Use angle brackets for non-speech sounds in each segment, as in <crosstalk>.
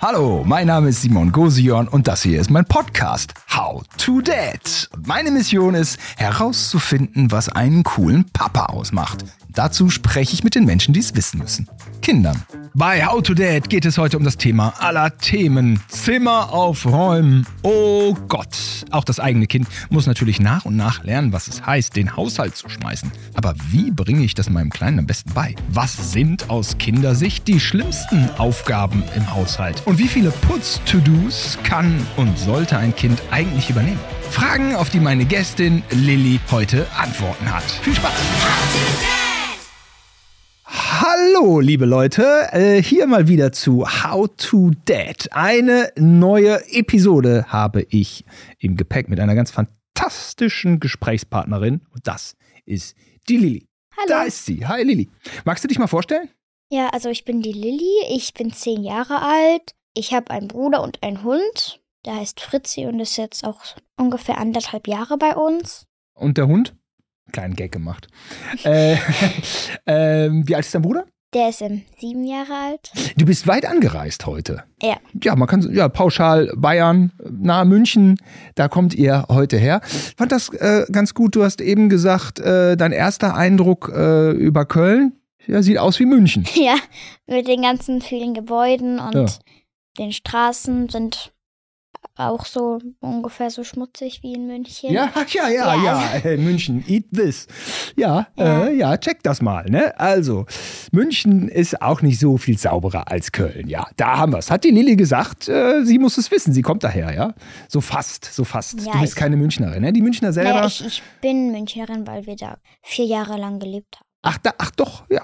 Hallo, mein Name ist Simon Gosion und das hier ist mein Podcast How to Dad. Meine Mission ist herauszufinden, was einen coolen Papa ausmacht. Dazu spreche ich mit den Menschen, die es wissen müssen. Kindern. Bei How to Dad geht es heute um das Thema aller Themen. Zimmer aufräumen. Oh Gott. Auch das eigene Kind muss natürlich nach und nach lernen, was es heißt, den Haushalt zu schmeißen. Aber wie bringe ich das meinem Kleinen am besten bei? Was sind aus Kindersicht die schlimmsten Aufgaben im Haushalt? Und wie viele Putz-To-Dos kann und sollte ein Kind eigentlich übernehmen? Fragen, auf die meine Gästin Lilly heute Antworten hat. Viel Spaß! Hallo, liebe Leute, äh, hier mal wieder zu How to Dad. Eine neue Episode habe ich im Gepäck mit einer ganz fantastischen Gesprächspartnerin und das ist die Lilly. Hallo. Da ist sie. Hi Lilly. Magst du dich mal vorstellen? Ja, also ich bin die Lilly, ich bin zehn Jahre alt, ich habe einen Bruder und einen Hund, der heißt Fritzi und ist jetzt auch ungefähr anderthalb Jahre bei uns. Und der Hund? Kleinen Gag gemacht. <laughs> äh, ähm, wie alt ist dein Bruder? Der ist ähm, sieben Jahre alt. Du bist weit angereist heute. Ja. Ja, man kann, ja, pauschal Bayern, nahe München, da kommt ihr heute her. Ich fand das äh, ganz gut. Du hast eben gesagt, äh, dein erster Eindruck äh, über Köln, ja, sieht aus wie München. <laughs> Ja, mit den ganzen vielen Gebäuden und Ja. den Straßen sind auch so ungefähr so schmutzig wie in München. Ja, <laughs> ja, ja, Ja, ja, äh, München, eat this. Ja, Ja. Äh, ja, check das mal, ne? Also, München ist auch nicht so viel sauberer als Köln, ja. Da haben wir's. Hat die Lilly gesagt, äh, sie muss es wissen, sie kommt daher, ja? So fast, so fast. Ja, du bist ich- keine Münchnerin, ne? Die Münchner selber. Naja, ich, ich bin Münchnerin, weil wir da vier Jahre lang gelebt haben. Ach, da, ach doch, ja.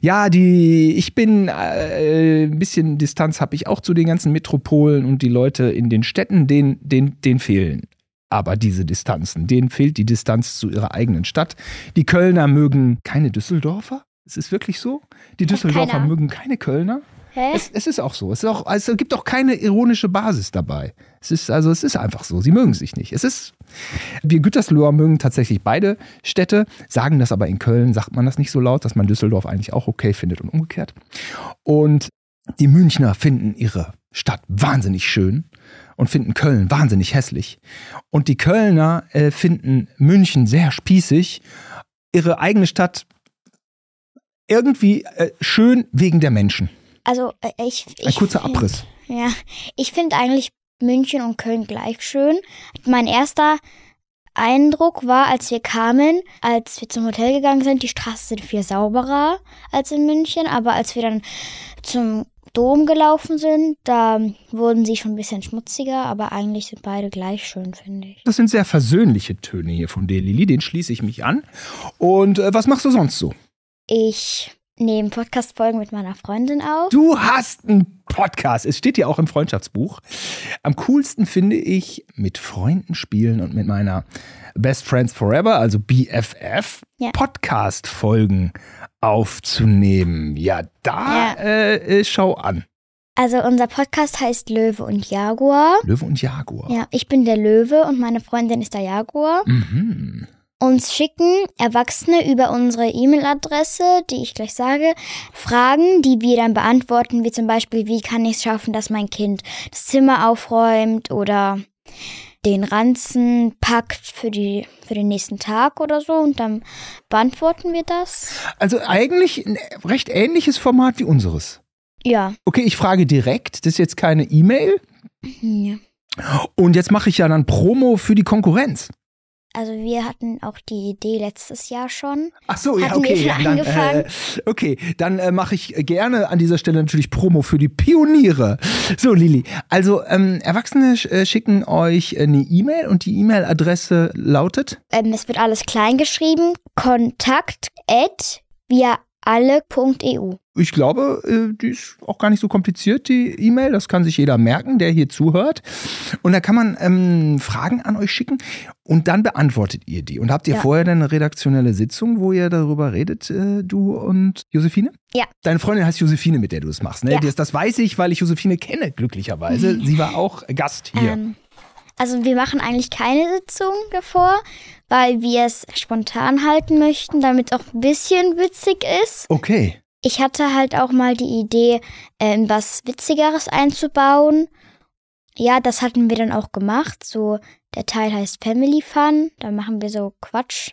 Ja, die, ich bin äh, ein bisschen Distanz habe ich auch zu den ganzen Metropolen und die Leute in den Städten, denen, denen, denen fehlen aber diese Distanzen. Denen fehlt die Distanz zu ihrer eigenen Stadt. Die Kölner mögen keine Düsseldorfer. Es ist wirklich so. Die Düsseldorfer mögen keine Kölner. Hä? Es, es ist auch so. Es, ist auch, also es gibt auch keine ironische Basis dabei. Es ist also, es ist einfach so. Sie mögen sich nicht. Es ist. Wir Gütersloher mögen tatsächlich beide Städte, sagen das aber in Köln, sagt man das nicht so laut, dass man Düsseldorf eigentlich auch okay findet und umgekehrt. Und die Münchner finden ihre Stadt wahnsinnig schön und finden Köln wahnsinnig hässlich. Und die Kölner äh, finden München sehr spießig, ihre eigene Stadt irgendwie äh, schön wegen der Menschen. Also äh, ich, ich Ein kurzer find- Abriss. Ja, ich finde eigentlich München und Köln gleich schön. Mein erster Eindruck war, als wir kamen, als wir zum Hotel gegangen sind, die Straßen sind viel sauberer als in München, aber als wir dann zum Dom gelaufen sind, da wurden sie schon ein bisschen schmutziger, aber eigentlich sind beide gleich schön, finde ich. Das sind sehr versöhnliche Töne hier von dir, Lili. Den schließe ich mich an. Und äh, was machst du sonst so? Ich nehme Podcast-Folgen mit meiner Freundin auf. Du hast einen Podcast. Es steht ja auch im Freundschaftsbuch. Am coolsten finde ich mit Freunden spielen und mit meiner Best Friends Forever, also BFF, Ja. Podcast-Folgen aufzunehmen. Ja, da Ja. Äh, äh, schau an. Also unser Podcast heißt Löwe und Jaguar. Löwe und Jaguar. Ja, ich bin der Löwe und meine Freundin ist der Jaguar. Mhm. Uns schicken Erwachsene über unsere E-Mail-Adresse, die ich gleich sage, Fragen, die wir dann beantworten, wie zum Beispiel, wie kann ich es schaffen, dass mein Kind das Zimmer aufräumt oder den Ranzen packt für, die, für den nächsten Tag oder so und dann beantworten wir das. Also eigentlich ein recht ähnliches Format wie unseres. Ja. Okay, ich frage direkt. Das ist jetzt keine E-Mail. ja. Und jetzt mache ich ja dann Promo für die Konkurrenz. Also wir hatten auch die Idee letztes Jahr schon. Ach so, ja, Hatten wir okay. schon Ja, dann, angefangen? äh, okay, dann äh, mache ich gerne an dieser Stelle natürlich Promo für die Pioniere. So, Lili, also ähm, Erwachsene sch- äh, schicken euch eine E-Mail und die E-Mail-Adresse lautet Ähm, es wird alles klein geschrieben. Kontakt at wir alle.eu. Ich glaube, äh, die ist auch gar nicht so kompliziert, die E-Mail. Das kann sich jeder merken, der hier zuhört. Und da kann man ähm, Fragen an euch schicken und dann beantwortet ihr die. Und habt ihr Ja. vorher dann eine redaktionelle Sitzung, wo ihr darüber redet, äh, du und Josephine? Ja. Deine Freundin heißt Josephine, mit der du es machst, ne? Ja. Das, das weiß ich, weil ich Josephine kenne, glücklicherweise. Sie war auch Gast hier. Ähm, also wir machen eigentlich keine Sitzung davor, weil wir es spontan halten möchten, damit es auch ein bisschen witzig ist. Okay. Ich hatte halt auch mal die Idee, ähm, was Witzigeres einzubauen. Ja, das hatten wir dann auch gemacht. So, der Teil heißt Family Fun. Da machen wir so Quatsch.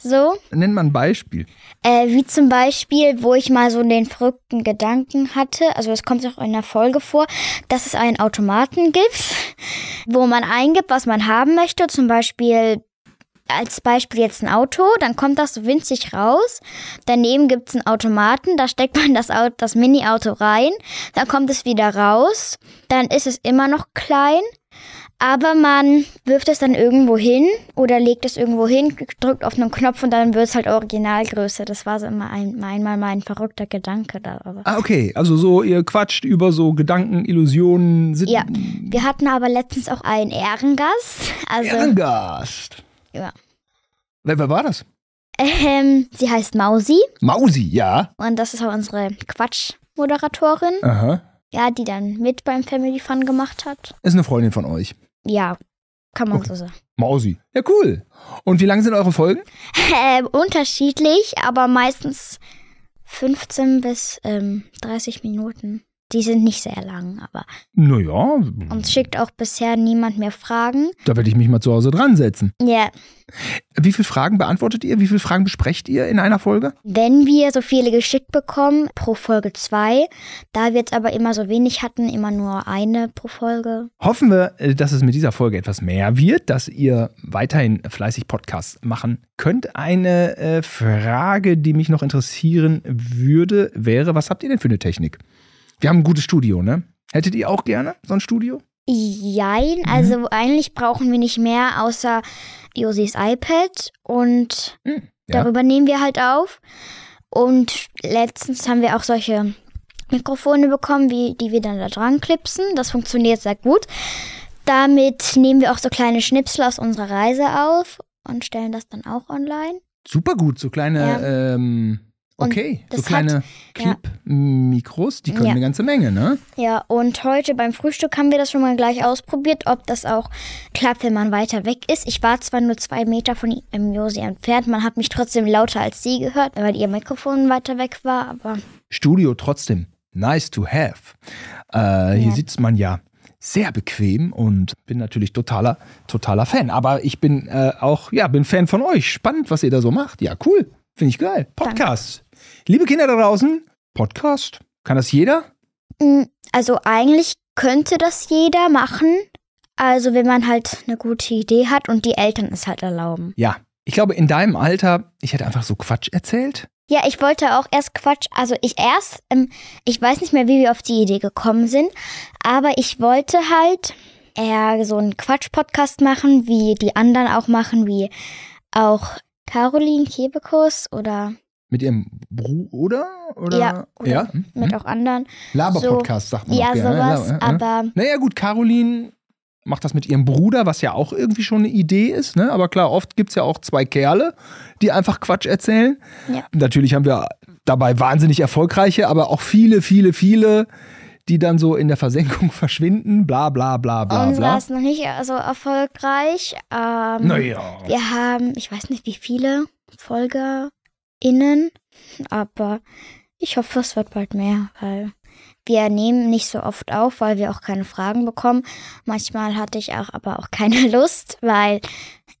So. Nenn mal ein Beispiel. Äh, wie zum Beispiel, wo ich mal so den verrückten Gedanken hatte, also es kommt auch in der Folge vor, dass es einen Automaten gibt, wo man eingibt, was man haben möchte. Zum Beispiel als Beispiel jetzt ein Auto, dann kommt das so winzig raus. Daneben gibt es einen Automaten, da steckt man das, Auto, das Mini-Auto rein, dann kommt es wieder raus, dann ist es immer noch klein, aber man wirft es dann irgendwo hin oder legt es irgendwo hin, drückt auf einen Knopf und dann wird es halt Originalgröße. Das war so immer ein, einmal mein verrückter Gedanke da. Aber Ah, okay. Also so, ihr quatscht über so Gedanken, Illusionen. Sit- ja, wir hatten aber letztens auch einen Ehrengast. Also, Ehrengast. Ja. Wer, wer war das? ähm, sie heißt Mausi Mausi, ja. und das ist auch unsere Quatsch-Moderatorin. Aha. Ja, die dann mit beim Family Fun gemacht hat. Ist eine Freundin von euch. Ja, kann man Okay. so sagen. Mausi. Ja, cool. Und wie lang sind eure Folgen? Ähm, unterschiedlich, aber meistens 15 bis ähm, 30 Minuten. Die sind nicht sehr lang, aber Naja, uns schickt auch bisher niemand mehr Fragen. da werde ich mich mal zu Hause dran setzen. Ja, Wie viele Fragen beantwortet ihr? Wie viele Fragen besprecht ihr in einer Folge? wenn wir so viele geschickt bekommen, pro Folge zwei. Da wir jetzt aber immer so wenig hatten, immer nur eine pro Folge. Hoffen wir, dass es mit dieser Folge etwas mehr wird, dass ihr weiterhin fleißig Podcasts machen könnt. Eine äh, Frage, die mich noch interessieren würde, wäre, was habt ihr denn für eine Technik? Wir haben ein gutes Studio, ne? Hättet ihr auch gerne so ein Studio? Jein, Mhm. also eigentlich brauchen wir nicht mehr außer Josis iPad und Hm, ja. darüber nehmen wir halt auf. Und letztens haben wir auch solche Mikrofone bekommen, wie, die wir dann da dran klipsen. Das funktioniert sehr gut. Damit nehmen wir auch so kleine Schnipsel aus unserer Reise auf und stellen das dann auch online. Super gut, so kleine, Ja. ähm, okay, so kleine hat- ja. Clip-Mikros, die können Ja. eine ganze Menge, ne? Ja, und heute beim Frühstück haben wir das schon mal gleich ausprobiert, ob das auch klappt, wenn man weiter weg ist. Ich war zwar nur zwei Meter von ähm, Josi entfernt, man hat mich trotzdem lauter als sie gehört, weil ihr Mikrofon weiter weg war, aber Studio trotzdem nice to have. Äh, Hier Ja. sitzt man ja sehr bequem und bin natürlich totaler, totaler Fan. Aber ich bin äh, auch, ja, bin Fan von euch. Spannend, was ihr da so macht. Ja, cool. Finde ich geil. Podcast. Liebe Kinder da draußen, Podcast. Kann das jeder? Mm, Also eigentlich könnte das jeder machen. Also wenn man halt eine gute Idee hat und die Eltern es halt erlauben. Ja. Ich glaube, in deinem Alter, ich hätte einfach so Quatsch erzählt. Ja, ich wollte auch erst Quatsch, also ich erst, ähm, ich weiß nicht mehr, wie wir auf die Idee gekommen sind, aber ich wollte halt eher so einen Quatsch-Podcast machen, wie die anderen auch machen, wie auch Caroline Kebekus oder Mit ihrem Bruder? Oder? Ja, oder ja? Hm? mit Hm? auch anderen. Laber-Podcast, sagt man Ja, gerne. sowas, Ja, ja, ja. aber Naja, gut, Caroline macht das mit ihrem Bruder, was ja auch irgendwie schon eine Idee ist, ne? Aber klar, oft gibt es ja auch zwei Kerle, die einfach Quatsch erzählen. Ja. Natürlich haben wir dabei wahnsinnig erfolgreiche, aber auch viele, viele, viele, die dann so in der Versenkung <laughs> verschwinden, bla bla bla bla unsere bla. ist noch nicht so erfolgreich. Ähm, Naja. Wir haben, ich weiß nicht wie viele FolgerInnen, aber ich hoffe, es wird bald mehr, weil wir nehmen nicht so oft auf, weil wir auch keine Fragen bekommen. Manchmal hatte ich auch aber auch keine <laughs> Lust, weil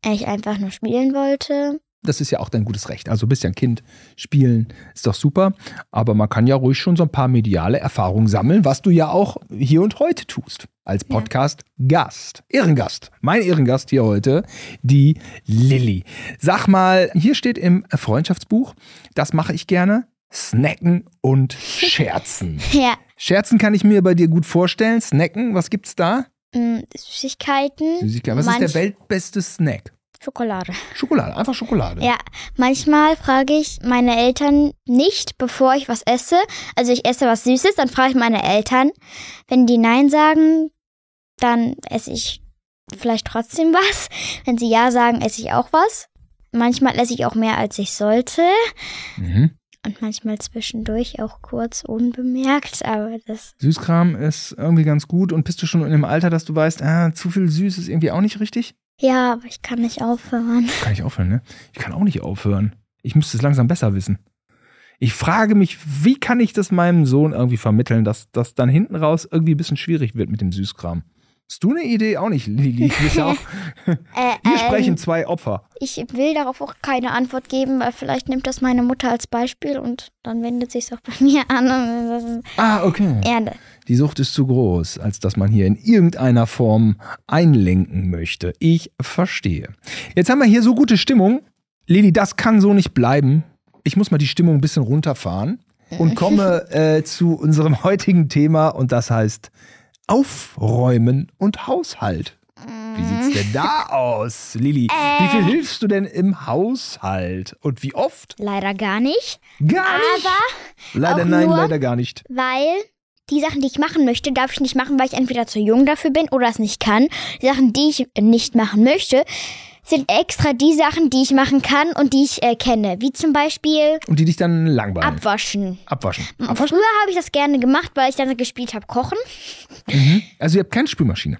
ich einfach nur spielen wollte. Das ist ja auch dein gutes Recht. Also bist ja ein Kind, spielen ist doch super. Aber man kann ja ruhig schon so ein paar mediale Erfahrungen sammeln, was du ja auch hier und heute tust. Als. Podcast-Gast. Ehrengast. Mein Ehrengast hier heute, die Lilly. Sag mal, hier steht im Freundschaftsbuch, das mache ich gerne. Snacken und Scherzen. <laughs> Ja, Scherzen kann ich mir bei dir gut vorstellen. Snacken, was gibt's da? mh, Süßigkeiten. Süßigkeiten. Was Manch- ist der weltbeste Snack? Schokolade. Schokolade, einfach Schokolade. Ja, manchmal frage ich meine Eltern nicht, bevor ich was esse. Also ich esse was Süßes, dann frage ich meine Eltern. Wenn die Nein sagen, dann esse ich vielleicht trotzdem <laughs> was. Wenn sie Ja sagen, esse ich auch was. Manchmal esse ich auch mehr, als ich sollte. Mhm. Und manchmal zwischendurch auch kurz unbemerkt. Aber das, Süßkram ist irgendwie ganz gut und bist du schon in dem Alter, dass du weißt, ah, zu viel süß ist irgendwie auch nicht richtig? Ja, aber ich kann nicht aufhören. Kann ich aufhören, ne? Ich kann auch nicht aufhören. Ich müsste es langsam besser wissen. Ich frage mich, wie kann ich das meinem Sohn irgendwie vermitteln, dass das dann hinten raus irgendwie ein bisschen schwierig wird mit dem Süßkram. Hast du eine Idee? Auch nicht, Lili. Auch, <laughs> Äh, hier ähm, sprechen zwei Opfer. Ich will darauf auch keine Antwort geben, weil vielleicht nimmt das meine Mutter als Beispiel und dann wendet sich auch bei <laughs> mir an. Ah, okay. Ja, Die Sucht ist zu groß, als dass man hier in irgendeiner Form einlenken möchte. Ich verstehe. Jetzt haben wir hier so gute Stimmung. Lili, das kann so nicht bleiben. Ich muss mal die Stimmung ein bisschen runterfahren und <laughs> komme äh, zu unserem heutigen Thema und das heißt Aufräumen und Haushalt. Wie sieht's denn da aus, Lili? Wie viel hilfst du denn im Haushalt und wie oft? leider gar nicht. Gar nicht. Aber leider nein, nur- leider gar nicht. weil die Sachen, die ich machen möchte, darf ich nicht machen, weil ich entweder zu jung dafür bin oder es nicht kann. Die Sachen, die ich nicht machen möchte, sind extra die Sachen, die ich machen kann und die ich äh, kenne. Wie zum Beispiel Und die dich dann langweilen. Abwaschen. Abwaschen. Abwaschen? Früher habe ich das gerne gemacht, weil ich dann gespielt habe, kochen. Also ihr habt keine Spülmaschine.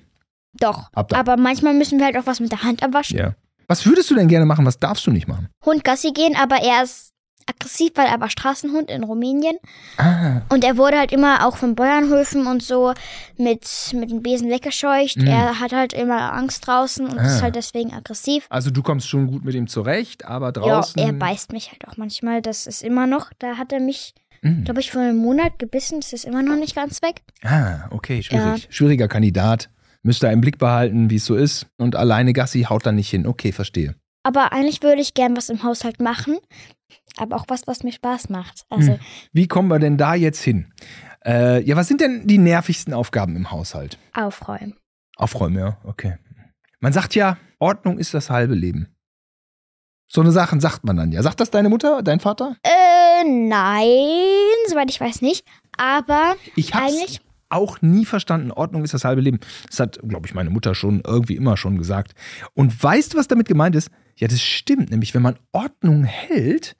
Doch. Aber manchmal müssen wir halt auch was mit der Hand abwaschen. Ja. Was würdest du denn gerne machen? Was darfst du nicht machen? Hund Gassi gehen, aber er ist aggressiv, weil er war Straßenhund in Rumänien. Ah, Und er wurde halt immer auch von Bauernhöfen und so mit, mit dem Besen weggescheucht. Mhm. Er hat halt immer Angst draußen und ist Ah. halt deswegen aggressiv. also du kommst schon gut mit ihm zurecht, aber draußen. Ja, er beißt mich halt auch manchmal. Das ist immer noch, da hat er mich, Mhm. glaube ich, vor einem Monat gebissen. Das ist immer noch nicht ganz weg. Ah, okay, schwierig. Schwieriger Kandidat. Müsst ihr im Blick behalten, wie es so ist. Und alleine Gassi haut da nicht hin. Okay, verstehe. Aber eigentlich würde ich gern was im Haushalt machen. Aber auch was, was mir Spaß macht. Also, Hm. Wie kommen wir denn da jetzt hin? Äh, ja, was sind denn die nervigsten Aufgaben im Haushalt? aufräumen. Aufräumen, ja, okay. Man sagt ja, Ordnung ist das halbe Leben. So eine Sachen sagt man dann ja. Sagt das deine Mutter, dein Vater? Äh, nein, soweit ich weiß nicht. Aber Ich hab's eigentlich, auch nie verstanden. Ordnung ist das halbe Leben. Das hat, glaube ich, meine Mutter schon irgendwie immer schon gesagt. Und weißt du, was damit gemeint ist? Ja, das stimmt. Nämlich, wenn man Ordnung hält,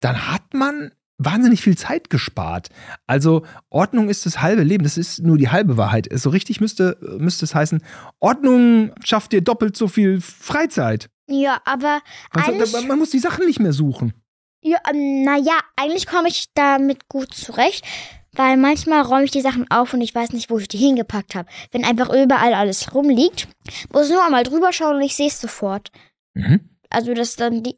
dann hat man wahnsinnig viel Zeit gespart. Also Ordnung ist das halbe Leben. Das ist nur die halbe Wahrheit. So richtig müsste, müsste es heißen, Ordnung schafft dir doppelt so viel Freizeit. ja, aber Man, man, muss die Sachen nicht mehr suchen. ja, ähm, naja, eigentlich komme ich damit gut zurecht. Weil manchmal räume ich die Sachen auf und ich weiß nicht, wo ich die hingepackt habe. Wenn einfach überall alles rumliegt, muss ich nur einmal drüber schauen und ich sehe es sofort. Mhm. Also das ist dann die,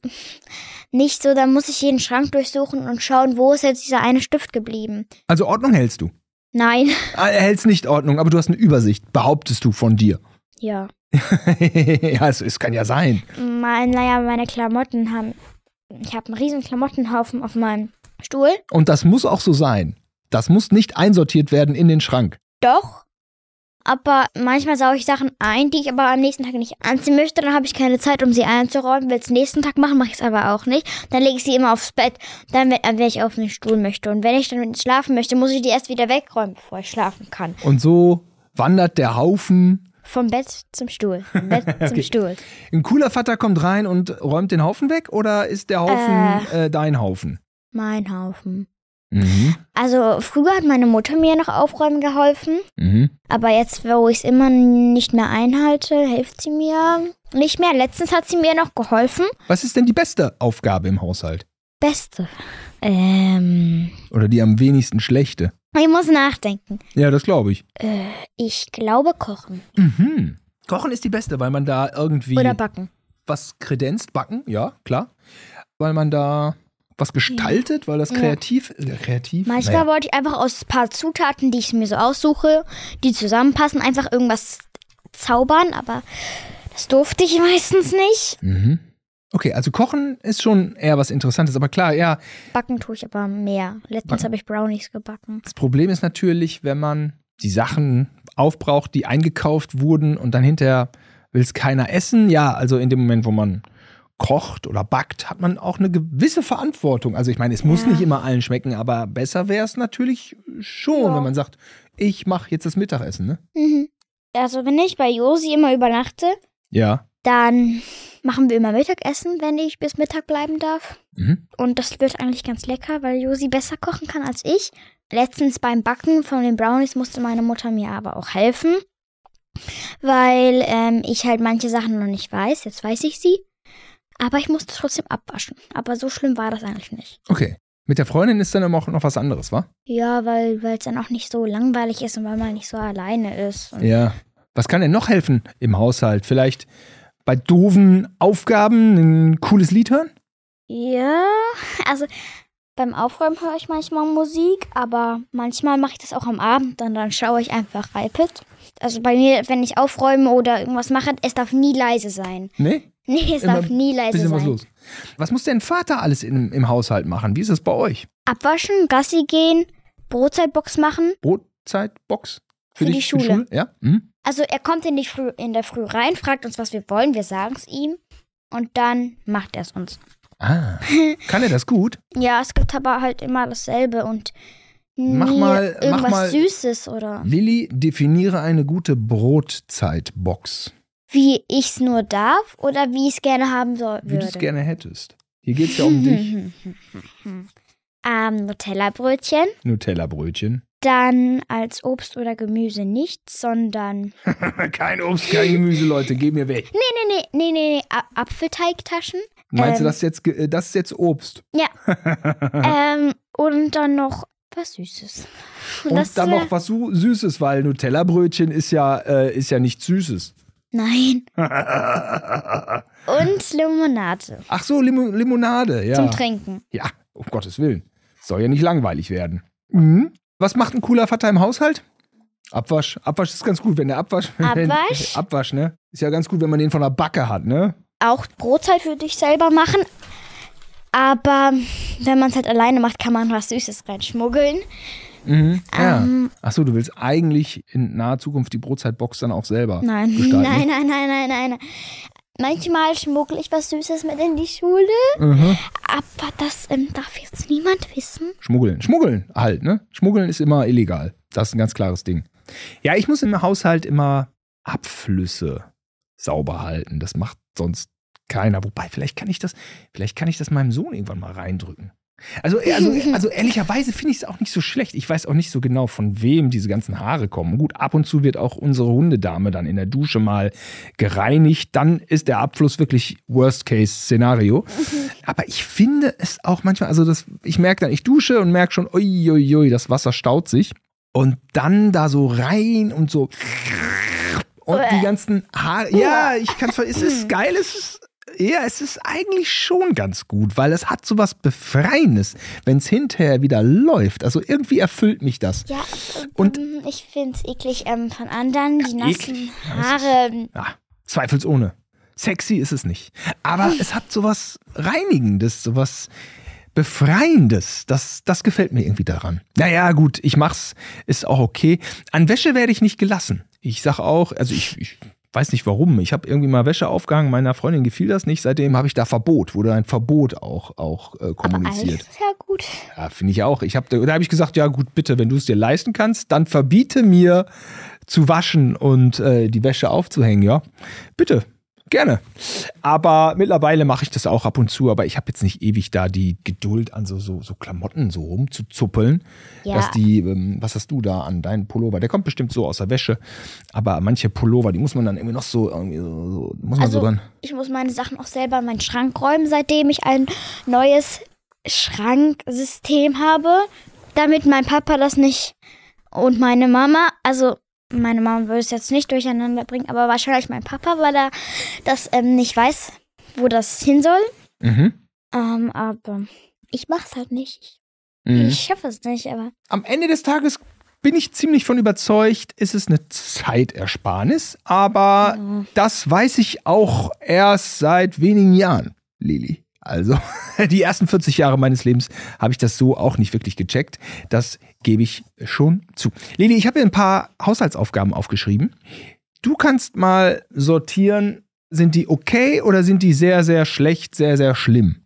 nicht so, dann muss ich jeden Schrank durchsuchen und schauen, wo ist jetzt dieser eine Stift geblieben. Also Ordnung hältst du. Nein. <laughs> Ah, Er hältst nicht Ordnung, aber du hast eine Übersicht, behauptest du von dir. <laughs> Ja. ja, es, es kann ja sein. Mein, naja, meine Klamotten haben. Ich habe einen riesen Klamottenhaufen auf meinem Stuhl. Und das muss auch so sein. Das muss nicht einsortiert werden in den Schrank. Doch. Aber manchmal sauge ich Sachen ein, die ich aber am nächsten Tag nicht anziehen möchte. Dann habe ich keine Zeit, um sie einzuräumen. Will es nächsten Tag machen, mache ich es aber auch nicht. Dann lege ich sie immer aufs Bett. Dann, wenn, wenn ich auf den Stuhl möchte. Und wenn ich dann schlafen möchte, muss ich die erst wieder wegräumen, bevor ich schlafen kann. Und so wandert der Haufen. Vom Bett zum Stuhl. Vom Bett <laughs> zum Okay. Stuhl. Ein cooler Vater kommt rein und räumt den Haufen weg oder ist der Haufen äh, dein Haufen? Mein Haufen. Mhm. Also früher hat meine Mutter mir noch aufräumen geholfen. Mhm. Aber jetzt, wo ich es immer nicht mehr einhalte, hilft sie mir nicht mehr. Letztens hat sie mir noch geholfen. Was ist denn die beste Aufgabe im Haushalt? Beste. Ähm, Oder die am wenigsten schlechte? ich muss nachdenken. Ja, das glaube ich. Äh, ich glaube kochen. Mhm. Kochen ist die beste, weil man da irgendwie Oder backen. was kredenzt, backen, ja, klar. Weil man da was gestaltet, weil das Ja. kreativ, äh, kreativ. Manchmal naja. wollte ich einfach aus ein paar Zutaten, die ich mir so aussuche, die zusammenpassen, einfach irgendwas zaubern, aber das durfte ich meistens nicht. Mhm. Okay, also Kochen ist schon eher was Interessantes, aber klar, ja, Backen tue ich aber mehr. Letztens habe ich Brownies gebacken. das Problem ist natürlich, wenn man die Sachen aufbraucht, die eingekauft wurden und dann hinterher will es keiner essen. Ja, also in dem Moment, wo man kocht oder backt, hat man auch eine gewisse Verantwortung. Also ich meine, es muss Ja. nicht immer allen schmecken, aber besser wäre es natürlich schon, Ja. wenn man sagt, ich mache jetzt das Mittagessen, ne? Mhm. Also wenn ich bei Josi immer übernachte, Ja. Dann machen wir immer Mittagessen, wenn ich bis Mittag bleiben darf. Mhm. Und das wird eigentlich ganz lecker, weil Josi besser kochen kann als ich. Letztens beim Backen von den Brownies musste meine Mutter mir aber auch helfen, weil ähm, ich halt manche Sachen noch nicht weiß. Jetzt weiß ich sie. Aber ich musste trotzdem abwaschen. Aber so schlimm war das eigentlich nicht. Okay. Mit der Freundin ist dann immer auch noch was anderes, wa? Ja, weil es dann auch nicht so langweilig ist und weil man nicht so alleine ist. Ja. Was kann denn noch helfen im Haushalt? Vielleicht bei doofen Aufgaben ein cooles Lied hören? Ja, also beim Aufräumen höre ich manchmal Musik, aber manchmal mache ich das auch am Abend und dann schaue ich einfach iPad. Also bei mir, wenn ich aufräume oder irgendwas mache, es darf nie leise sein. Nee? <laughs> Nee, es Immer darf nie leise Bisschen was sein. los. Was muss denn Vater alles im, im Haushalt machen? Wie ist es bei euch? Abwaschen, Gassi gehen, Brotzeitbox machen. Brotzeitbox? Für die Schule. Ja? Hm? Also er kommt in, die Früh, in der Früh rein, fragt uns, was wir wollen, wir sagen es ihm und dann macht er es uns. Ah. <laughs> Kann er das gut? Ja, es gibt aber halt immer dasselbe und nie Mach mal- mach irgendwas mal- Süßes oder Lilly, definiere eine gute Brotzeitbox, wie ich es nur darf oder wie ich es gerne haben soll, wie du es gerne hättest. Hier geht es ja um <laughs> dich. ähm, Nutella-Brötchen, Nutella-Brötchen. dann als Obst oder Gemüse nicht, sondern <laughs> kein Obst, kein Gemüse, Leute, geh mir weg. nee, nee, nee, nee, nee, nee, A- Apfelteigtaschen. Meinst du, Ähm. das ist, jetzt, äh, das ist jetzt Obst? Ja. <laughs> ähm, und dann noch was Süßes. Und das dann noch was Su- Süßes, weil Nutella-Brötchen ist ja, äh, ist ja nichts Süßes. Nein. Ach <laughs> Und Limonade so, Limo Limonade, ja. zum Trinken. Ja, um Gottes Willen. Soll ja nicht langweilig werden. Mhm. Was macht ein cooler Vater im Haushalt? Abwasch. Abwasch ist ganz gut, wenn der Abwasch. <laughs> Wenn, Abwasch? Abwasch, ne? Ist ja ganz gut, wenn man den von der Backe hat, ne? Auch Brotzeit würde ich selber machen. Aber wenn man es halt alleine macht, kann man was Süßes reinschmuggeln. Mhm. Ähm, Ach so, du willst eigentlich in naher Zukunft die Brotzeitbox dann auch selber Nein, gestalten? nein, nein, nein, nein, nein. nein. Manchmal schmuggle ich was Süßes mit in die Schule, Mhm. aber das ähm, darf jetzt niemand wissen. Schmuggeln. Schmuggeln halt, ne? Schmuggeln ist immer illegal. Das ist ein ganz klares Ding. Ja, ich muss im Haushalt immer Abflüsse sauber halten. Das macht sonst keiner. Wobei, vielleicht kann ich das, vielleicht kann ich das meinem Sohn irgendwann mal reindrücken. Also, also, <laughs> also ehrlicherweise finde ich es auch nicht so schlecht. Ich weiß auch nicht so genau, von wem diese ganzen Haare kommen. Gut, ab und zu wird auch unsere Hundedame dann in der Dusche mal gereinigt. Dann ist der Abfluss wirklich Worst-Case-Szenario. Aber ich finde es auch manchmal, also das, ich merke dann, ich dusche und merke schon, uiuiui, das Wasser staut sich. Und dann da so rein und so. <laughs> Und die ganzen Haare. Ja, ich kann es ist geil, es ist. Ja, es ist eigentlich schon ganz gut, weil es hat so was Befreiendes, wenn es hinterher wieder läuft. Also irgendwie erfüllt mich das. Ja, Und- ähm, ich finde es eklig ähm, von anderen, die nassen eklig. Haare. Ja, zweifelsohne. Sexy ist es nicht. Aber es hat sowas Reinigendes, sowas Befreiendes. Das, das gefällt mir irgendwie daran. Naja, gut, ich mach's, ist auch okay. An Wäsche werde ich nicht gelassen. Ich sag auch, also ich, ich weiß nicht warum. Ich habe irgendwie mal Wäsche aufgehangen, meiner Freundin gefiel das nicht. Seitdem habe ich da Verbot, wurde ein Verbot auch, auch äh, Aber kommuniziert. eigentlich ist ja gut. Ja, finde ich auch. Ich hab, da habe ich gesagt, ja gut, bitte, wenn du es dir leisten kannst, dann verbiete mir zu waschen und äh, die Wäsche aufzuhängen, ja. Bitte, gerne. Aber mittlerweile mache ich das auch ab und zu, aber ich habe jetzt nicht ewig da die Geduld, an so, so, so Klamotten so rumzuzuppeln. Ja. Dass die, ähm, was hast du da an deinen Pullover? Der kommt bestimmt so aus der Wäsche, aber manche Pullover, die muss man dann irgendwie noch so, irgendwie so, so muss man so Also, dran. ich muss meine Sachen auch selber in meinen Schrank räumen, seitdem ich ein neues Schranksystem habe, damit mein Papa das nicht und meine Mama, also meine Mama würde es jetzt nicht durcheinander bringen, aber wahrscheinlich mein Papa, weil er das ähm, nicht weiß, wo das hin soll. Mhm. Ähm, aber ich mach's halt nicht. Mhm. Ich schaffe es nicht, aber am Ende des Tages bin ich ziemlich von überzeugt, ist es eine Zeitersparnis, aber Ja. das weiß ich auch erst seit wenigen Jahren, Lili. Also <laughs> die ersten 40 Jahre meines Lebens habe ich das so auch nicht wirklich gecheckt. Das gebe ich schon zu. Lili, ich habe hier ein paar Haushaltsaufgaben aufgeschrieben. Du kannst mal sortieren, sind die okay oder sind die sehr, sehr schlecht, sehr, sehr schlimm?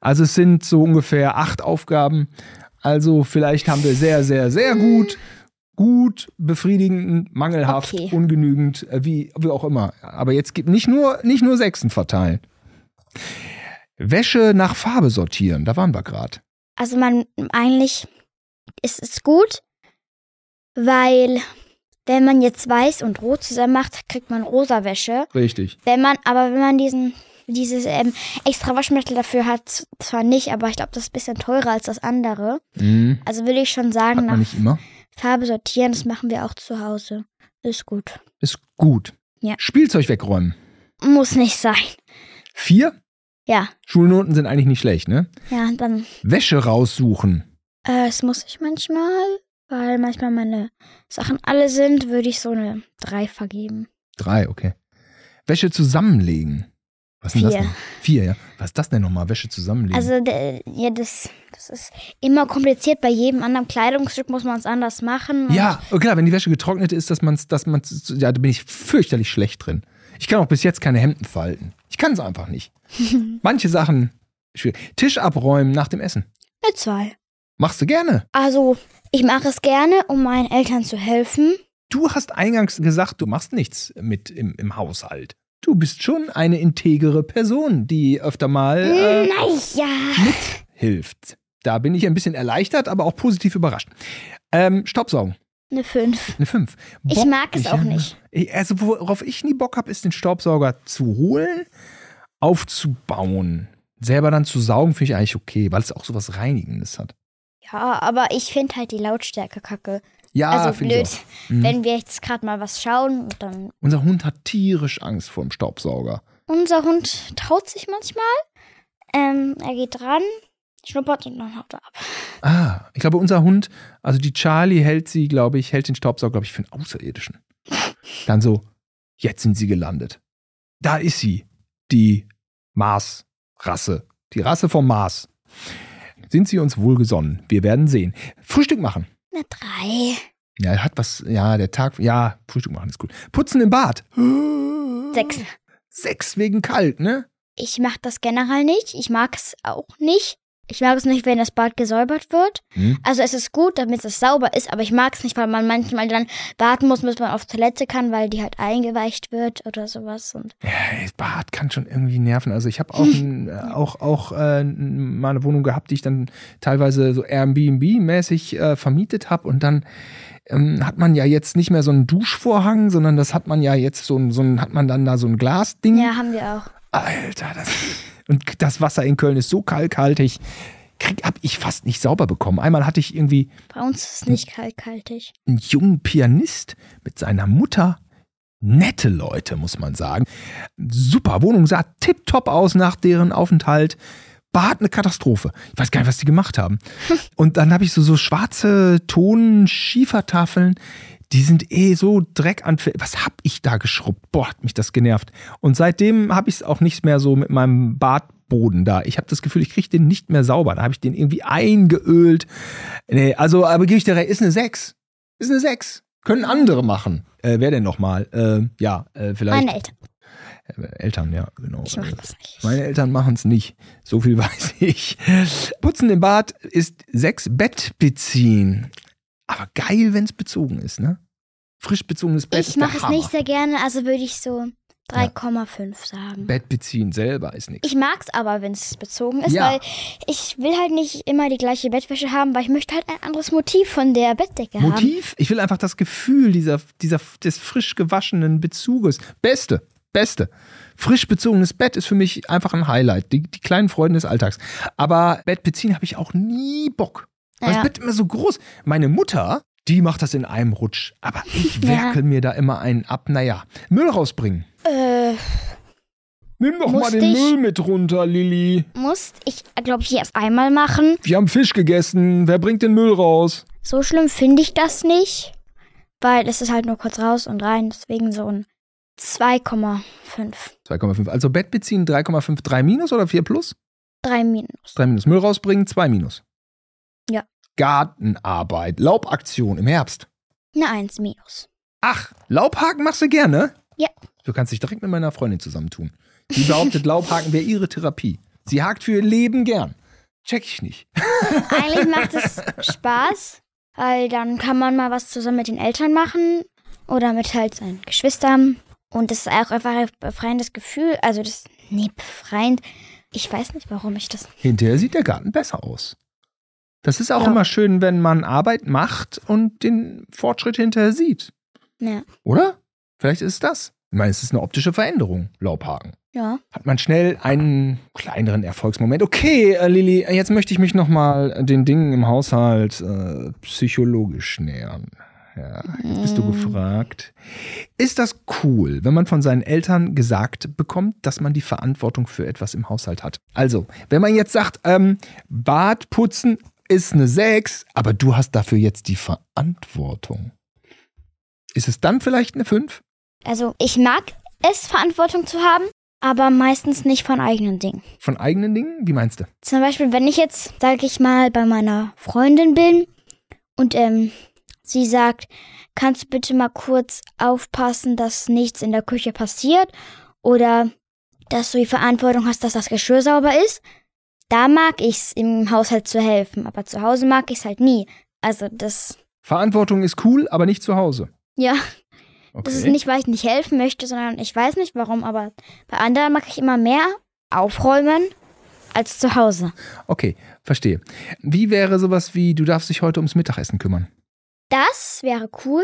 Also es sind so ungefähr acht Aufgaben. Also vielleicht haben wir sehr, sehr, sehr gut, gut, befriedigend, mangelhaft, Okay. ungenügend, äh, wie, wie auch immer. Aber jetzt gibt nicht nur, nicht nur Sechsen verteilen. Wäsche nach Farbe sortieren, da waren wir gerade. Also man eigentlich ist es gut, weil wenn man jetzt weiß und rot zusammen macht, kriegt man rosa Wäsche. Richtig. Wenn man, aber wenn man diesen dieses ähm, extra Waschmittel dafür hat zwar nicht, aber ich glaube, das ist ein bisschen teurer als das andere. Mhm. Also würde ich schon Hat sagen, man nach nicht immer. Farbe sortieren, das machen wir auch zu Hause. Ist gut. Ist gut. Ja. Spielzeug wegräumen. Muss nicht sein. Vier. Ja, Schulnoten sind eigentlich nicht schlecht, ne? ja, dann, Wäsche raussuchen. äh, es muss ich manchmal, weil manchmal meine Sachen alle sind, würde ich so eine 3 vergeben. Drei, okay. Wäsche zusammenlegen. Was ist denn das denn? Vier, ja. Was ist das denn nochmal? Wäsche zusammenlegen. Also, ja, das, das ist immer kompliziert. Bei jedem anderen Kleidungsstück muss man es anders machen. Ja, oh, klar, wenn die Wäsche getrocknet ist, dass man es, dass man's, ja, da bin ich fürchterlich schlecht drin. Ich kann auch bis jetzt keine Hemden falten. Ich kann es einfach nicht. <laughs> Manche Sachen schwierig. Tisch abräumen nach dem Essen. Eine 2. Machst du gerne. Also, ich mache es gerne, um meinen Eltern zu helfen. Du hast eingangs gesagt, du machst nichts mit im, im Haushalt. Du bist schon eine integere Person, die öfter mal äh, Naja. hilft. Da bin ich ein bisschen erleichtert, aber auch positiv überrascht. Ähm, Staubsaugen, Eine 5. eine 5. Ich mag es auch nicht. Ich, also worauf ich nie Bock habe, ist den Staubsauger zu holen, aufzubauen. Selber dann zu saugen, finde ich eigentlich okay, weil es auch sowas Reinigendes hat. Ja, aber ich finde halt die Lautstärke kacke. Ja, also finde ich blöd, auch. Mhm. wenn wir jetzt gerade mal was schauen und dann. Unser Hund hat tierisch Angst vor dem Staubsauger. Unser Hund traut sich manchmal. Ähm, er geht dran, schnuppert und dann haut er ab. Ah, ich glaube, unser Hund, also die Charlie hält sie, glaube ich, hält den Staubsauger, glaube ich, für einen Außerirdischen. Dann so, jetzt sind sie gelandet. Da ist sie, die Mars-Rasse. Die Rasse vom Mars. Sind sie uns wohlgesonnen? Wir werden sehen. Frühstück machen. Eine 3. Ja, hat was, ja, der Tag, ja, Frühstück machen ist gut. Putzen im Bad. <gasps> 6. Sechs wegen kalt, ne? Ich mache das generell nicht. Ich mag es auch nicht. Ich mag es nicht, wenn das Bad gesäubert wird. Hm. Also es ist gut, damit es sauber ist, aber ich mag es nicht, weil man manchmal dann warten muss, bis man auf Toilette kann, weil die halt eingeweicht wird oder sowas. Und Ja, das Bad kann schon irgendwie nerven. Also ich habe auch, <laughs> ein, äh, auch, auch äh, mal eine Wohnung gehabt, die ich dann teilweise so Airbnb-mäßig äh, vermietet habe und dann ähm, hat man ja jetzt nicht mehr so einen Duschvorhang, sondern das hat man ja jetzt so ein, so ein hat man dann da so ein Glasding. ja, haben wir auch. Alter, das, und das Wasser in Köln ist so kalkhaltig. Krieg, hab ich fast nicht sauber bekommen. Einmal hatte ich irgendwie Bei uns ist es nicht kaltkaltig. einen jungen Pianist mit seiner Mutter. Nette Leute, muss man sagen. Super, Wohnung sah tipptopp aus nach deren Aufenthalt. Bad eine Katastrophe. Ich weiß gar nicht, was die gemacht haben. <laughs> Und dann habe ich so, so schwarze Ton-Schiefertafeln. Die sind eh so dreckanfällig. Was hab ich da geschrubbt? Boah, hat mich das genervt. Und seitdem habe ich es auch nicht mehr so mit meinem Badboden da. Ich habe das Gefühl, ich kriege den nicht mehr sauber. Da habe ich den irgendwie eingeölt. Nee, also, aber gebe ich dir recht, ist eine 6. Ist eine 6. Können andere machen. Äh, wer denn nochmal? Äh, ja, äh, vielleicht. Meine Eltern. Äh, Eltern, ja, genau. Ich mache das nicht. Meine Eltern machen es nicht. So viel <laughs> weiß ich. Putzen im Bad ist sechs Bett beziehen. Aber geil, wenn es bezogen ist, ne? Frisch bezogenes Bett Ich mache es Hammer. nicht sehr gerne, also würde ich so 3,5 sagen. Bett beziehen selber ist nichts. Ich mag es aber, wenn es bezogen ist, Ja. weil ich will halt nicht immer die gleiche Bettwäsche haben, weil ich möchte halt ein anderes Motiv von der Bettdecke haben. Motiv? Ich will einfach das Gefühl dieser, dieser, des frisch gewaschenen Bezuges. Beste, beste. Frisch bezogenes Bett ist für mich einfach ein Highlight. Die, die kleinen Freuden des Alltags. Aber Bett beziehen habe ich auch nie Bock. Weil Ja. das Bett immer so groß. Meine Mutter, die macht das in einem Rutsch. Aber ich Ja. werkel mir da immer einen ab. Naja, Müll rausbringen. Äh, Nimm doch mal den ich- Müll mit runter, Lilly. muss ich, glaube ich, erst einmal machen. Wir haben Fisch gegessen. Wer bringt den Müll raus? So schlimm finde ich das nicht, weil es ist halt nur kurz raus und rein, deswegen so ein 2,5. 2,5. Also Bett beziehen 3,5. 3 minus oder 4 plus? 3 minus. 3 minus. Müll rausbringen, 2 minus. Ja. Gartenarbeit, Laubaktion im Herbst. Eine 1 minus. Ach, Laubhaken machst du gerne? Ja. Du kannst dich direkt mit meiner Freundin zusammentun. Die behauptet, Laubhaken wäre ihre Therapie. Sie hakt für ihr Leben gern. Check ich nicht. <laughs> Eigentlich macht es Spaß, weil dann kann man mal was zusammen mit den Eltern machen oder mit halt seinen Geschwistern. Und es ist auch einfach ein befreiendes Gefühl. Also das, nee, befreiend. Ich weiß nicht, warum ich das. Hinterher sieht der Garten besser aus. Das ist auch Ja. immer schön, wenn man Arbeit macht und den Fortschritt hinterher sieht. Ja. Oder? Vielleicht ist es das. Ich meine, es ist eine optische Veränderung, Laubhaken. Ja. hat man schnell einen kleineren Erfolgsmoment. Okay, äh, Lilly, jetzt möchte ich mich nochmal den Dingen im Haushalt äh, psychologisch nähern. Ja, jetzt bist du Mm. gefragt. Ist das cool, wenn man von seinen Eltern gesagt bekommt, dass man die Verantwortung für etwas im Haushalt hat? Also, wenn man jetzt sagt, ähm, Bad putzen ist eine 6, aber du hast dafür jetzt die Verantwortung. Ist es dann vielleicht eine 5? Also ich mag es, Verantwortung zu haben, aber meistens nicht von eigenen Dingen. Von eigenen Dingen? Wie meinst du? Zum Beispiel, wenn ich jetzt, sage ich mal, bei meiner Freundin bin und ähm, sie sagt, kannst du bitte mal kurz aufpassen, dass nichts in der Küche passiert oder dass du die Verantwortung hast, dass das Geschirr sauber ist, da mag ich's im Haushalt zu helfen, aber zu Hause mag ich's halt nie. Also das, Verantwortung ist cool, aber nicht zu Hause. ja, Okay. das ist nicht, weil ich nicht helfen möchte, sondern ich weiß nicht warum, aber bei anderen mag ich immer mehr aufräumen als zu Hause. Okay, verstehe. Wie wäre sowas wie, du darfst dich heute ums Mittagessen kümmern? Das wäre cool,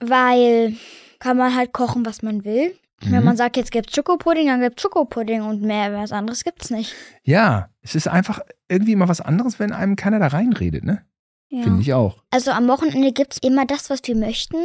weil kann man halt kochen, was man will. Wenn Mhm. man sagt, jetzt gibt's Schokopudding, dann gibt's Schokopudding und mehr was anderes gibt's nicht. Ja, es ist einfach irgendwie immer was anderes, wenn einem keiner da reinredet, ne? Ja. Finde ich auch. Also am Wochenende gibt's immer das, was wir möchten.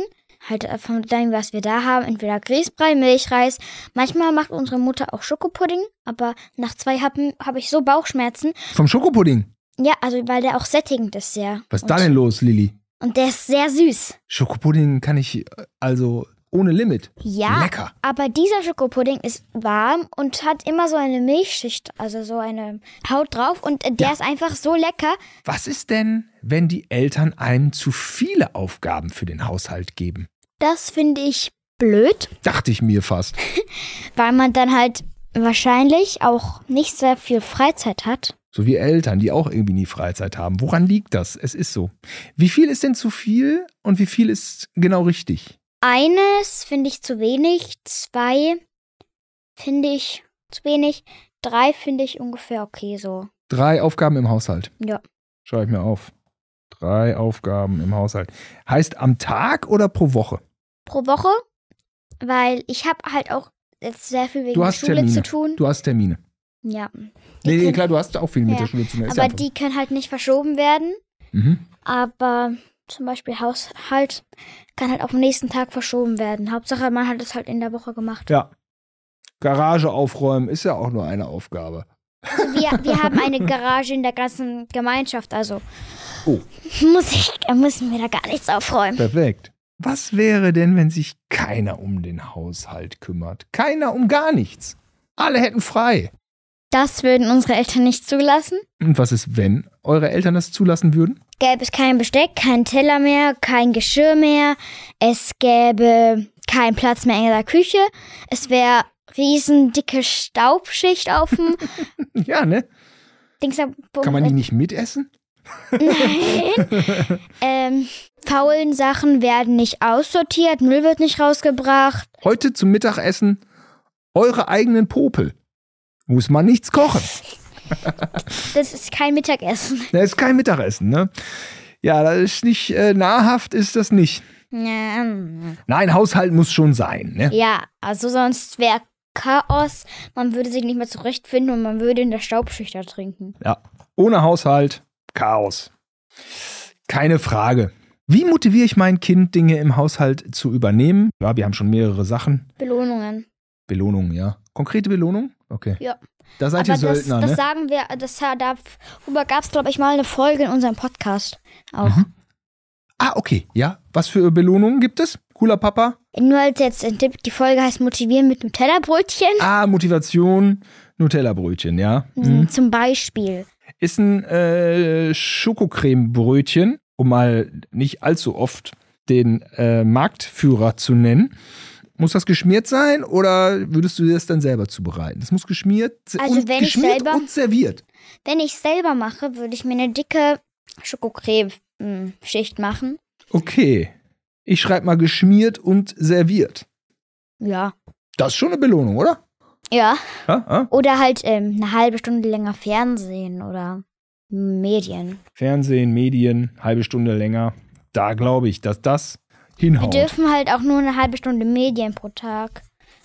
Halt äh, von dem, was wir da haben. Entweder Grießbrei, Milchreis. Manchmal macht unsere Mutter auch Schokopudding, aber nach zwei Happen habe ich so Bauchschmerzen. Vom Schokopudding. Ja, also weil der auch sättigend ist sehr. Was ist da denn los, Lilly? Und der ist sehr süß. Schokopudding kann ich äh, also ohne Limit. Ja, Lecker. Aber dieser Schokopudding ist warm und hat immer so eine Milchschicht, also so eine Haut drauf und der Ja. ist einfach so lecker. Was ist denn, wenn die Eltern einem zu viele Aufgaben für den Haushalt geben? Das finde ich blöd, Dachte ich mir fast. <laughs> weil man dann halt wahrscheinlich auch nicht sehr viel Freizeit hat. So wie Eltern, die auch irgendwie nie Freizeit haben. Woran liegt das? Es ist so. Wie viel ist denn zu viel und wie viel ist genau richtig? Eines finde ich zu wenig, zwei finde ich zu wenig, drei finde ich ungefähr okay so. Drei Aufgaben im Haushalt. Ja. Schreibe ich mir auf. Drei Aufgaben im Haushalt. Heißt am Tag oder pro Woche? Pro Woche, weil ich habe halt auch jetzt sehr viel wegen der Schule Termine. zu tun. Du hast Termine. Ja. Nee, nee, klar, du hast auch viel mit Ja, der Schule zu tun. Aber die können halt nicht verschoben werden. Mhm. Aber zum Beispiel Haushalt kann halt auf den nächsten Tag verschoben werden. Hauptsache, man hat es halt in der Woche gemacht. Ja. Garage aufräumen ist ja auch nur eine Aufgabe. Also wir, wir haben eine Garage in der ganzen Gemeinschaft, also Oh. muss ich, da müssen wir da gar nichts aufräumen. Perfekt. Was wäre denn, wenn sich keiner um den Haushalt kümmert? Keiner um gar nichts. Alle hätten frei. Das würden unsere Eltern nicht zulassen. Und was ist, wenn eure Eltern das zulassen würden? Gäbe es kein Besteck, kein Teller mehr, kein Geschirr mehr. Es gäbe keinen Platz mehr in der Küche. Es wäre riesen dicke Staubschicht auf dem <laughs> Ja, ne? Dings. Kann man die nicht mitessen? Nein. <laughs> ähm, faulen Sachen werden nicht aussortiert, Müll wird nicht rausgebracht. Heute zum Mittagessen eure eigenen Popel. Muss man nichts kochen. <laughs> <laughs> Das ist kein Mittagessen. Das ist kein Mittagessen, ne? Ja, das ist nicht äh, nahrhaft, ist das nicht. Ja, mm. Nein, Haushalt muss schon sein, ne? Ja, also sonst wäre Chaos. Man würde sich nicht mehr zurechtfinden und man würde in der Staubschicht ertrinken. Ja. Ohne Haushalt, Chaos. Keine Frage. Wie motiviere ich mein Kind, Dinge im Haushalt zu übernehmen? Ja, wir haben schon mehrere Sachen. Belohnungen. Belohnungen, ja. Konkrete Belohnung? Okay. Ja. Da seid Aber ihr Söldner, das, das ne? sagen wir, das darüber gab es, glaube ich, mal eine Folge in unserem Podcast. Auch. Mhm. Ah, okay. Ja. Was für Belohnungen gibt es? Cooler Papa? Nur als jetzt ein Tipp, die Folge heißt Motivieren mit Nutella-Brötchen. Ah, Motivation, Nutella-Brötchen, ja. Mhm. Zum Beispiel. Ist ein äh, Schokocreme-Brötchen, um mal nicht allzu oft den äh, Marktführer zu nennen. Muss das geschmiert sein oder würdest du das dann selber zubereiten? Das muss geschmiert Also und, wenn ich geschmiert selber- und serviert. Wenn ich selber mache, würde ich mir eine dicke Schokocreme-Schicht machen. Okay. Ich schreibe mal geschmiert und serviert. Ja. Das ist schon eine Belohnung, oder? Ja. Ja, ja. Oder halt ähm, eine halbe Stunde länger Fernsehen oder Medien. Fernsehen, Medien, halbe Stunde länger. Da glaube ich, dass das Wir hinhaut. dürfen halt auch nur eine halbe Stunde Medien pro Tag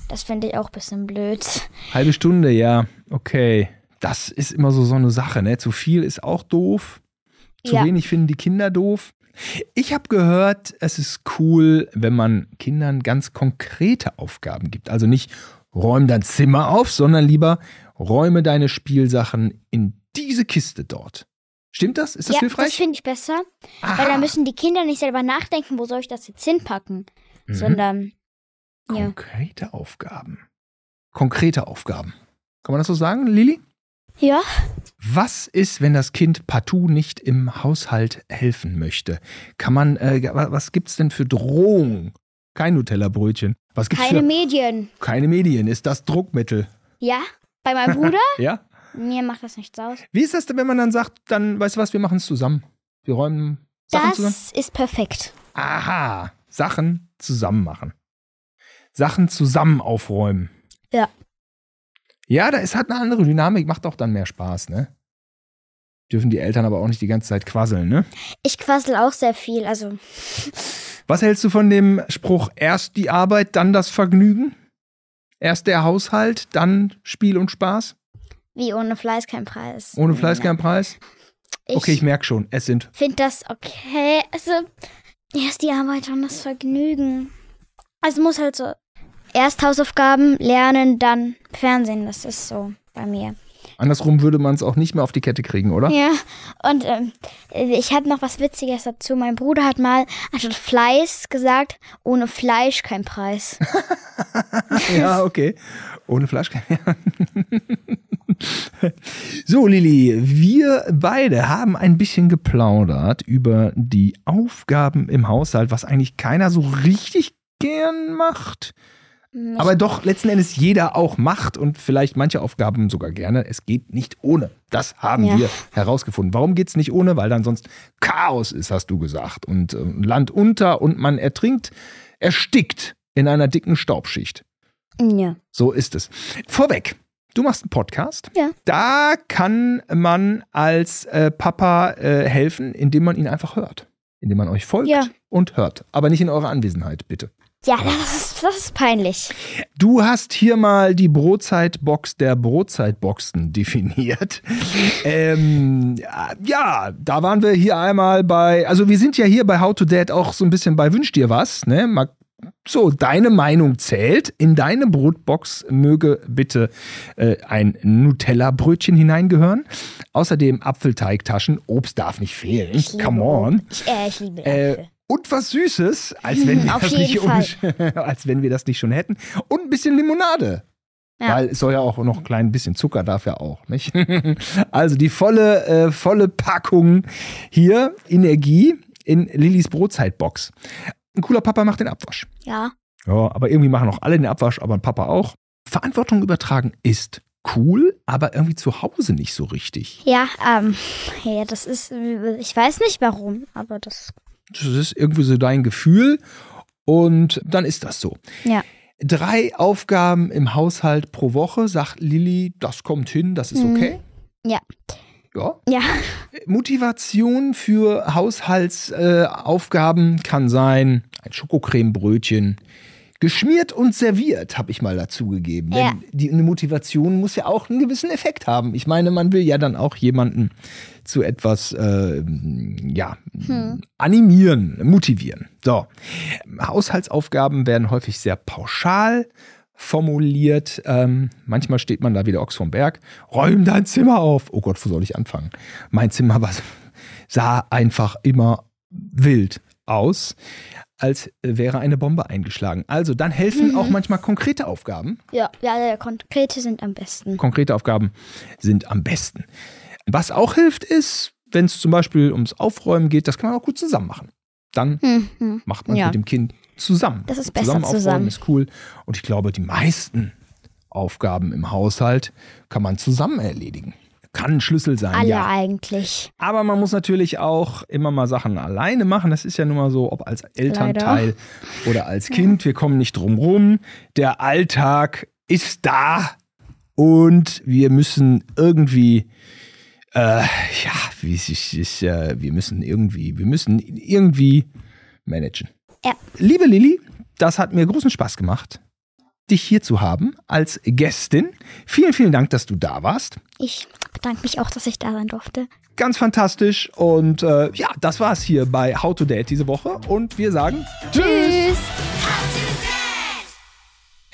Das finde ich auch ein bisschen blöd. Halbe Stunde, ja, okay. Das ist immer so, so eine Sache, ne? Zu viel ist auch doof. Zu Ja. wenig finden die Kinder doof. Ich habe gehört, es ist cool, wenn man Kindern ganz konkrete Aufgaben gibt. Also nicht räum dein Zimmer auf, sondern lieber räume deine Spielsachen in diese Kiste dort. Stimmt das? Ist das ja, hilfreich? das finde ich besser, Aha. weil da müssen die Kinder nicht selber nachdenken, wo soll ich das jetzt hinpacken, Mhm. sondern ja. Konkrete Aufgaben. Konkrete Aufgaben. Kann man das so sagen, Lili? Ja, Was ist, wenn das Kind partout nicht im Haushalt helfen möchte? Kann man, äh, wa- was gibt's denn für Drohungen? Kein Nutella-Brötchen. Was gibt's keine für Medien. keine Medien? Ist das Druckmittel? Ja, bei meinem Bruder, <laughs> Ja? Mir macht das nichts aus. Wie ist das denn, wenn man dann sagt, dann, weißt du was, wir machen es zusammen? Wir räumen Sachen Das zusammen? ist perfekt. Aha, Sachen zusammen machen. Sachen zusammen aufräumen. Ja. Ja, da ist halt eine andere Dynamik, macht auch dann mehr Spaß, ne? Dürfen die Eltern aber auch nicht die ganze Zeit quasseln, ne? Ich quassel auch sehr viel, also Was hältst du von dem Spruch, erst die Arbeit, dann das Vergnügen? Erst der Haushalt, dann Spiel und Spaß? Wie ohne Fleiß kein Preis. Ohne Fleiß kein Preis? Okay, ich merke schon, es sind. finde das okay. Also, erst die Arbeit, dann das Vergnügen. Also muss halt so erst Hausaufgaben lernen, dann Fernsehen. Das ist so bei mir. Andersrum würde man es auch nicht mehr auf die Kette kriegen, oder? Ja, und ähm, ich hatte noch was Witziges dazu. Mein Bruder hat mal anstatt Fleiß gesagt, ohne Fleisch kein Preis. <laughs> Ja, okay. Ohne Fleisch. <laughs> so, Lili, wir beide haben ein bisschen geplaudert über die Aufgaben im Haushalt, was eigentlich keiner so richtig gern macht. Mich- Aber doch letzten Endes jeder auch macht und vielleicht manche Aufgaben sogar gerne. Es geht nicht ohne. Das haben Ja. wir herausgefunden. Warum geht es nicht ohne? Weil dann sonst Chaos ist, hast du gesagt. Und äh, Land unter und man ertrinkt, erstickt in einer dicken Staubschicht. Ja. So ist es. Vorweg. Du machst einen Podcast. Ja. Da kann man als äh, Papa äh, helfen, indem man ihn einfach hört. Indem man euch folgt Ja. und hört. Aber nicht in eurer Anwesenheit, bitte. Ja, das ist, das ist peinlich. Du hast hier mal die Brotzeitbox der Brotzeitboxen definiert. <laughs> ähm, ja, da waren wir hier einmal bei, also wir sind ja hier bei How to Dad auch so ein bisschen bei Wünsch dir was, ne? Mal, so, deine Meinung zählt. In deine Brotbox möge bitte äh, ein Nutella-Brötchen hineingehören. Außerdem Apfelteigtaschen. Obst darf nicht fehlen. Ich liebe Come on. Ich, äh, ich liebe Äh, Äpfel. und was Süßes, als wenn, wir <laughs> Auf das nicht ohne- <laughs> als wenn wir das nicht schon hätten. Und ein bisschen Limonade. Ja. Weil es soll ja auch noch ein klein bisschen Zucker, darf ja auch, nicht? <laughs> also die volle, äh, volle Packung hier, Energie in Lillys Brotzeitbox. Ein cooler Papa macht den Abwasch. Ja. Ja, aber irgendwie machen auch alle den Abwasch, aber ein Papa auch. Verantwortung übertragen ist cool, aber irgendwie zu Hause nicht so richtig. Ja, ähm, ja, das ist, ich weiß nicht warum, aber das, Das ist irgendwie so dein Gefühl und dann ist das so. ja. Drei Aufgaben im Haushalt pro Woche, sagt Lilly, das kommt hin, das ist Mhm. okay. Ja. Ja. Ja, Motivation für Haushaltsaufgaben äh, kann sein, ein Schokocremebrötchen. Geschmiert und serviert, habe ich mal dazugegeben. Ja. Denn die eine Motivation muss ja auch einen gewissen Effekt haben. Ich meine, man will ja dann auch jemanden zu etwas äh, ja, Hm. animieren, motivieren. So. Haushaltsaufgaben werden häufig sehr pauschal formuliert. Ähm, manchmal steht man da wie der Ochs vom Berg. Räum dein Zimmer auf. Oh Gott, wo soll ich anfangen? Mein Zimmer war, sah einfach immer wild aus, als wäre eine Bombe eingeschlagen. Also dann helfen Mhm. auch manchmal konkrete Aufgaben. ja, ja, ja, konkrete sind am besten. Konkrete Aufgaben sind am besten. Was auch hilft, ist, wenn es zum Beispiel ums Aufräumen geht, das kann man auch gut zusammen machen. Dann Hm, hm. macht man Ja. mit dem Kind zusammen. Das ist besser zusammen. aufräumen zusammen. ist cool. Und ich glaube, die meisten Aufgaben im Haushalt kann man zusammen erledigen. Kann ein Schlüssel sein, Alle ja. eigentlich. Aber man muss natürlich auch immer mal Sachen alleine machen. Das ist ja nun mal so, ob als Elternteil oder als Kind. Wir kommen nicht drum rum. Der Alltag ist da und wir müssen irgendwie, äh, ja, wie ist, ist, äh, wir müssen irgendwie, wir müssen irgendwie managen. Ja. Liebe Lilly, das hat mir großen Spaß gemacht. dich hier zu haben als Gästin. Vielen, vielen Dank, dass du da warst. Ich bedanke mich auch, dass ich da sein durfte. Ganz fantastisch. Und äh, ja, das war's hier bei How to Date diese Woche. Und wir sagen Tschüss. Tschüss.